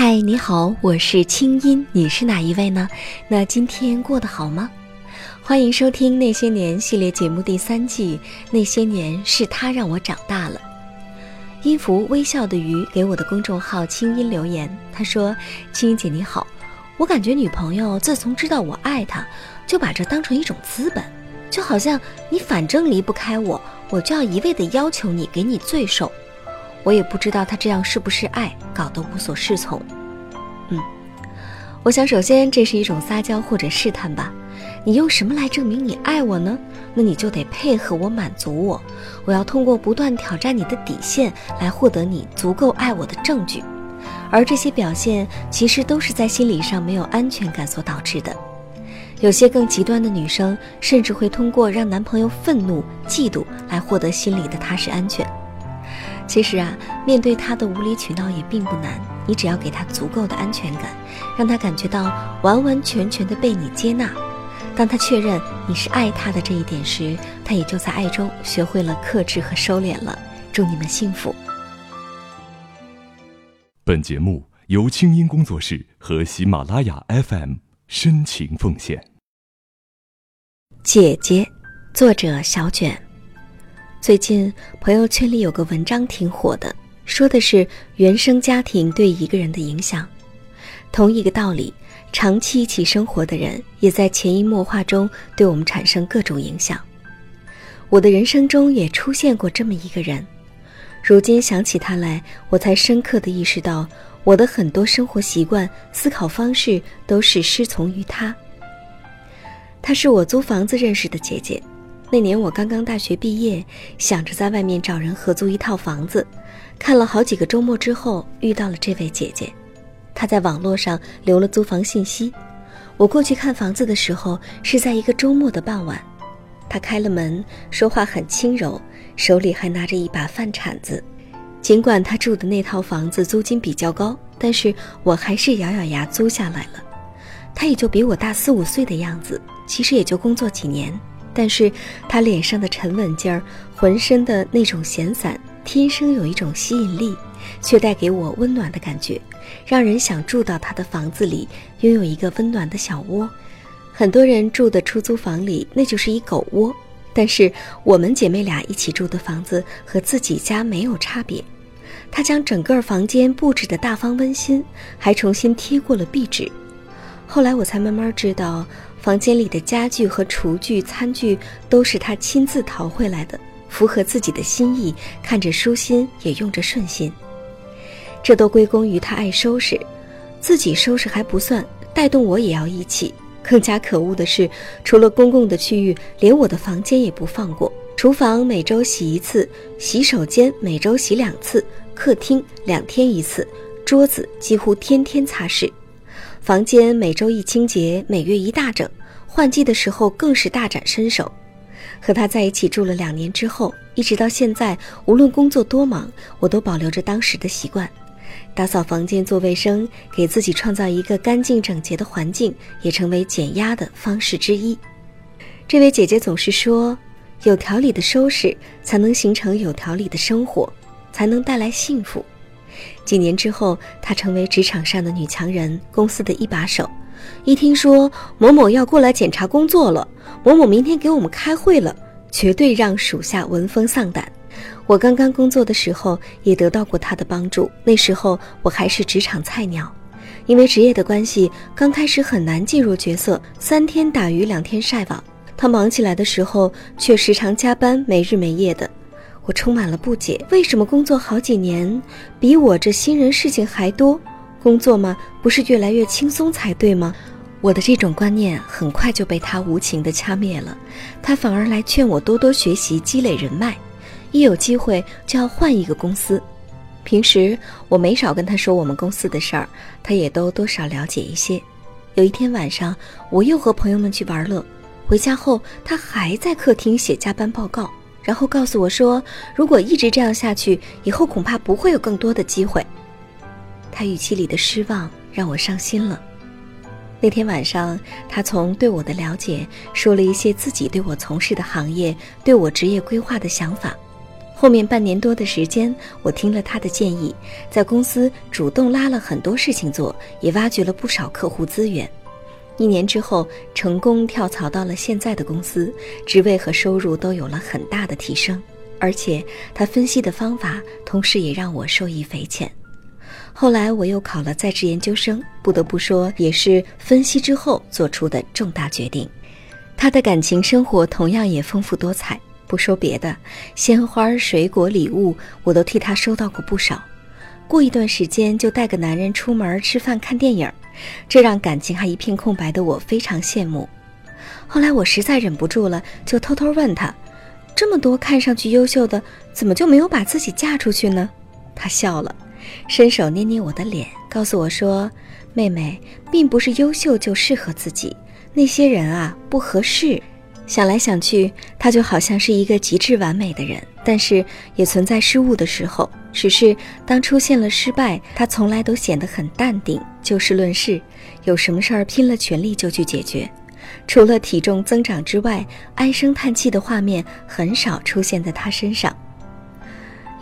嗨，你好，我是清音，你是哪一位呢？那今天过得好吗？欢迎收听《那些年》系列节目第三季，《那些年是他让我长大了》。音符微笑的鱼给我的公众号清音留言，他说：“清音姐你好，我感觉女朋友自从知道我爱她，就把这当成一种资本，就好像你反正离不开我，我就要一味的要求你给你罪受。”我也不知道他这样是不是爱，搞得无所适从。嗯，我想首先这是一种撒娇或者试探吧。你用什么来证明你爱我呢？那你就得配合我，满足我。我要通过不断挑战你的底线来获得你足够爱我的证据。而这些表现其实都是在心理上没有安全感所导致的。有些更极端的女生甚至会通过让男朋友愤怒、嫉妒来获得心里的踏实安全。其实啊，面对他的无理取闹也并不难，你只要给他足够的安全感，让他感觉到完完全全的被你接纳。当他确认你是爱他的这一点时，他也就在爱中学会了克制和收敛了。祝你们幸福。本节目由清音工作室和喜马拉雅 FM 深情奉献。姐姐，作者小卷。最近朋友圈里有个文章挺火的，说的是原生家庭对一个人的影响。同一个道理，长期一起生活的人也在潜移默化中对我们产生各种影响。我的人生中也出现过这么一个人，如今想起他来，我才深刻的意识到，我的很多生活习惯、思考方式都是师从于他。她是我租房子认识的姐姐。那年我刚刚大学毕业，想着在外面找人合租一套房子，看了好几个周末之后，遇到了这位姐姐。她在网络上留了租房信息。我过去看房子的时候是在一个周末的傍晚。她开了门，说话很轻柔，手里还拿着一把饭铲子。尽管她住的那套房子租金比较高，但是我还是咬咬牙租下来了。她也就比我大四五岁的样子，其实也就工作几年。但是他脸上的沉稳劲儿，浑身的那种闲散，天生有一种吸引力，却带给我温暖的感觉，让人想住到他的房子里，拥有一个温暖的小窝。很多人住的出租房里，那就是一狗窝。但是我们姐妹俩一起住的房子和自己家没有差别。她将整个房间布置得大方温馨，还重新贴过了壁纸。后来我才慢慢知道。房间里的家具和厨具、餐具都是他亲自淘回来的，符合自己的心意，看着舒心，也用着顺心。这都归功于他爱收拾，自己收拾还不算，带动我也要一起。更加可恶的是，除了公共的区域，连我的房间也不放过。厨房每周洗一次，洗手间每周洗两次，客厅两天一次，桌子几乎天天擦拭。房间每周一清洁，每月一大整，换季的时候更是大展身手。和他在一起住了两年之后，一直到现在，无论工作多忙，我都保留着当时的习惯，打扫房间、做卫生，给自己创造一个干净整洁的环境，也成为减压的方式之一。这位姐姐总是说，有条理的收拾，才能形成有条理的生活，才能带来幸福。几年之后，她成为职场上的女强人，公司的一把手。一听说某某要过来检查工作了，某某明天给我们开会了，绝对让属下闻风丧胆。我刚刚工作的时候也得到过她的帮助，那时候我还是职场菜鸟，因为职业的关系，刚开始很难进入角色，三天打鱼两天晒网。她忙起来的时候，却时常加班，没日没夜的。我充满了不解，为什么工作好几年，比我这新人事情还多？工作嘛，不是越来越轻松才对吗？我的这种观念很快就被他无情地掐灭了，他反而来劝我多多学习，积累人脉，一有机会就要换一个公司。平时我没少跟他说我们公司的事儿，他也都多少了解一些。有一天晚上，我又和朋友们去玩乐，回家后他还在客厅写加班报告。然后告诉我说，如果一直这样下去，以后恐怕不会有更多的机会。他语气里的失望让我伤心了。那天晚上，他从对我的了解说了一些自己对我从事的行业、对我职业规划的想法。后面半年多的时间，我听了他的建议，在公司主动拉了很多事情做，也挖掘了不少客户资源。一年之后，成功跳槽到了现在的公司，职位和收入都有了很大的提升。而且他分析的方法，同时也让我受益匪浅。后来我又考了在职研究生，不得不说，也是分析之后做出的重大决定。他的感情生活同样也丰富多彩。不说别的，鲜花、水果、礼物，我都替他收到过不少。过一段时间就带个男人出门吃饭、看电影，这让感情还一片空白的我非常羡慕。后来我实在忍不住了，就偷偷问他：“这么多看上去优秀的，怎么就没有把自己嫁出去呢？”他笑了，伸手捏捏我的脸，告诉我说：“妹妹，并不是优秀就适合自己，那些人啊，不合适。”想来想去，他就好像是一个极致完美的人，但是也存在失误的时候。只是当出现了失败，他从来都显得很淡定，就事论事，有什么事儿拼了全力就去解决。除了体重增长之外，唉声叹气的画面很少出现在他身上。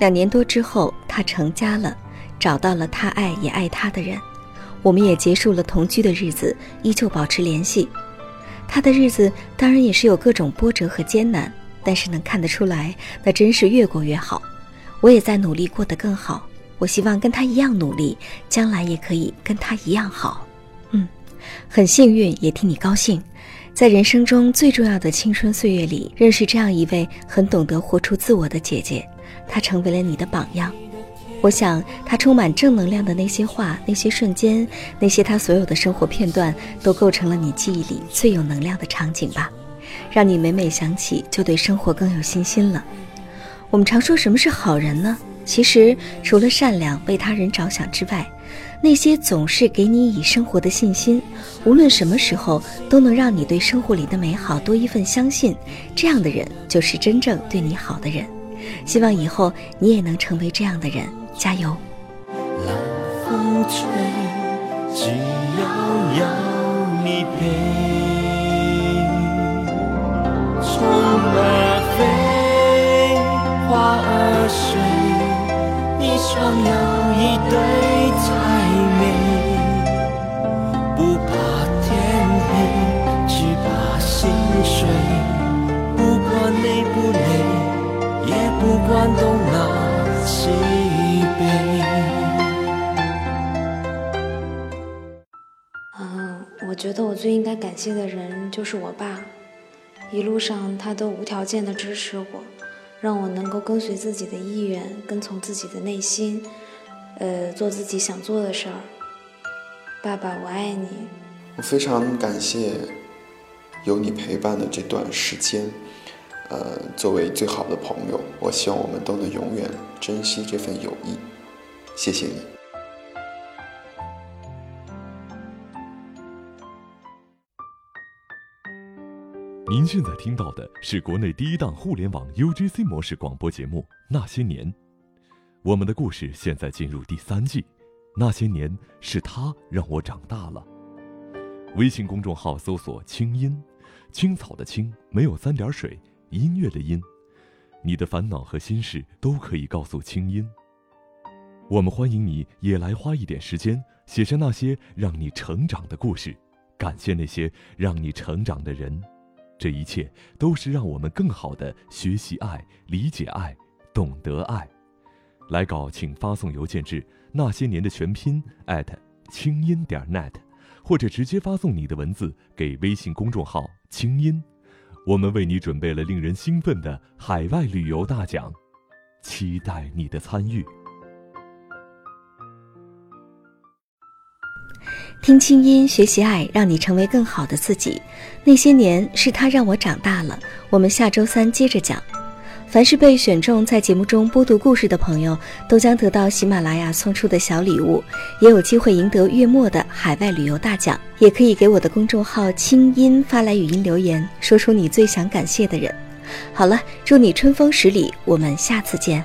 两年多之后，他成家了，找到了他爱也爱他的人，我们也结束了同居的日子，依旧保持联系。他的日子当然也是有各种波折和艰难，但是能看得出来，那真是越过越好。我也在努力过得更好，我希望跟他一样努力，将来也可以跟他一样好。嗯，很幸运，也替你高兴，在人生中最重要的青春岁月里，认识这样一位很懂得活出自我的姐姐，她成为了你的榜样。我想，他充满正能量的那些话、那些瞬间、那些他所有的生活片段，都构成了你记忆里最有能量的场景吧，让你每每想起就对生活更有信心了。我们常说什么是好人呢？其实，除了善良、为他人着想之外，那些总是给你以生活的信心，无论什么时候都能让你对生活里的美好多一份相信，这样的人就是真正对你好的人。希望以后你也能成为这样的人。加油！冷风吹，只要有你陪。虫儿飞，花儿睡，一双又一对才美。不怕天黑，只怕心碎。不管累不累，也不管东南西。嗯我觉得我最应该感谢的人就是我爸，一路上他都无条件的支持我，让我能够跟随自己的意愿，跟从自己的内心，呃，做自己想做的事儿。爸爸，我爱你。我非常感谢有你陪伴的这段时间，呃，作为最好的朋友，我希望我们都能永远珍惜这份友谊。谢谢你。您现在听到的是国内第一档互联网 UGC 模式广播节目《那些年》，我们的故事现在进入第三季，《那些年是他让我长大了》。微信公众号搜索“青音”，青草的青没有三点水，音乐的音，你的烦恼和心事都可以告诉清音。我们欢迎你也来花一点时间，写下那些让你成长的故事，感谢那些让你成长的人。这一切都是让我们更好的学习爱、理解爱、懂得爱。来稿请发送邮件至那些年的全拼艾特清音点 net，或者直接发送你的文字给微信公众号“清音”。我们为你准备了令人兴奋的海外旅游大奖，期待你的参与。听清音，学习爱，让你成为更好的自己。那些年是他让我长大了。我们下周三接着讲。凡是被选中在节目中播读故事的朋友，都将得到喜马拉雅送出的小礼物，也有机会赢得月末的海外旅游大奖。也可以给我的公众号“清音”发来语音留言，说出你最想感谢的人。好了，祝你春风十里，我们下次见。